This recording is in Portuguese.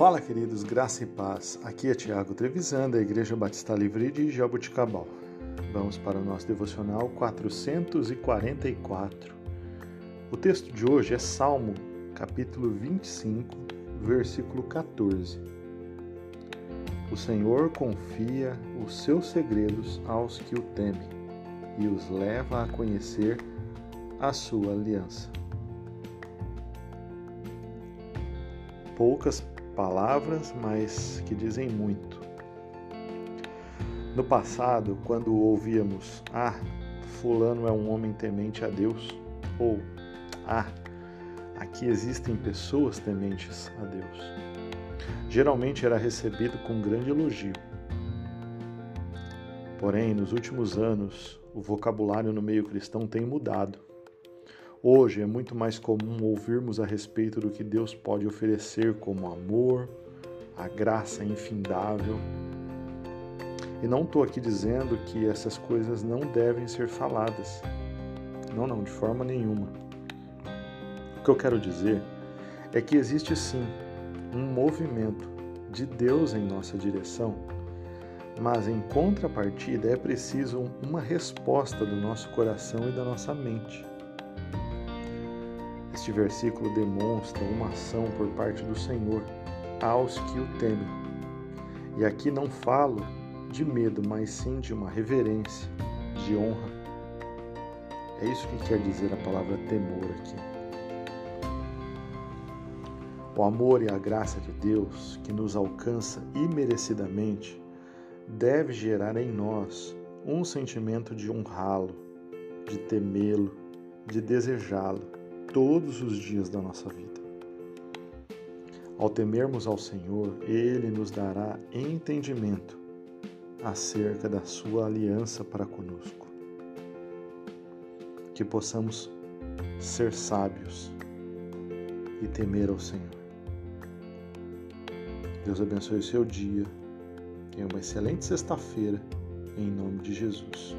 Fala, queridos, graça e paz. Aqui é Tiago Trevisan, da Igreja Batista Livre de Jaboticabal. Vamos para o nosso devocional 444. O texto de hoje é Salmo, capítulo 25, versículo 14. O Senhor confia os seus segredos aos que o temem e os leva a conhecer a sua aliança. Poucas palavras, mas que dizem muito. No passado, quando ouvíamos, ah, Fulano é um homem temente a Deus, ou ah, aqui existem pessoas tementes a Deus, geralmente era recebido com grande elogio. Porém, nos últimos anos, o vocabulário no meio cristão tem mudado. Hoje é muito mais comum ouvirmos a respeito do que Deus pode oferecer como amor, a graça infindável. E não estou aqui dizendo que essas coisas não devem ser faladas. Não, não, de forma nenhuma. O que eu quero dizer é que existe sim um movimento de Deus em nossa direção, mas em contrapartida é preciso uma resposta do nosso coração e da nossa mente. Este versículo demonstra uma ação por parte do Senhor aos que o temem. E aqui não falo de medo, mas sim de uma reverência, de honra. É isso que quer dizer a palavra temor aqui. O amor e a graça de Deus, que nos alcança imerecidamente, deve gerar em nós um sentimento de honrá-lo, de temê-lo, de desejá-lo todos os dias da nossa vida. Ao temermos ao Senhor, Ele nos dará entendimento acerca da Sua aliança para conosco. Que possamos ser sábios e temer ao Senhor. Deus abençoe o seu dia. Tenha uma excelente sexta-feira, em nome de Jesus.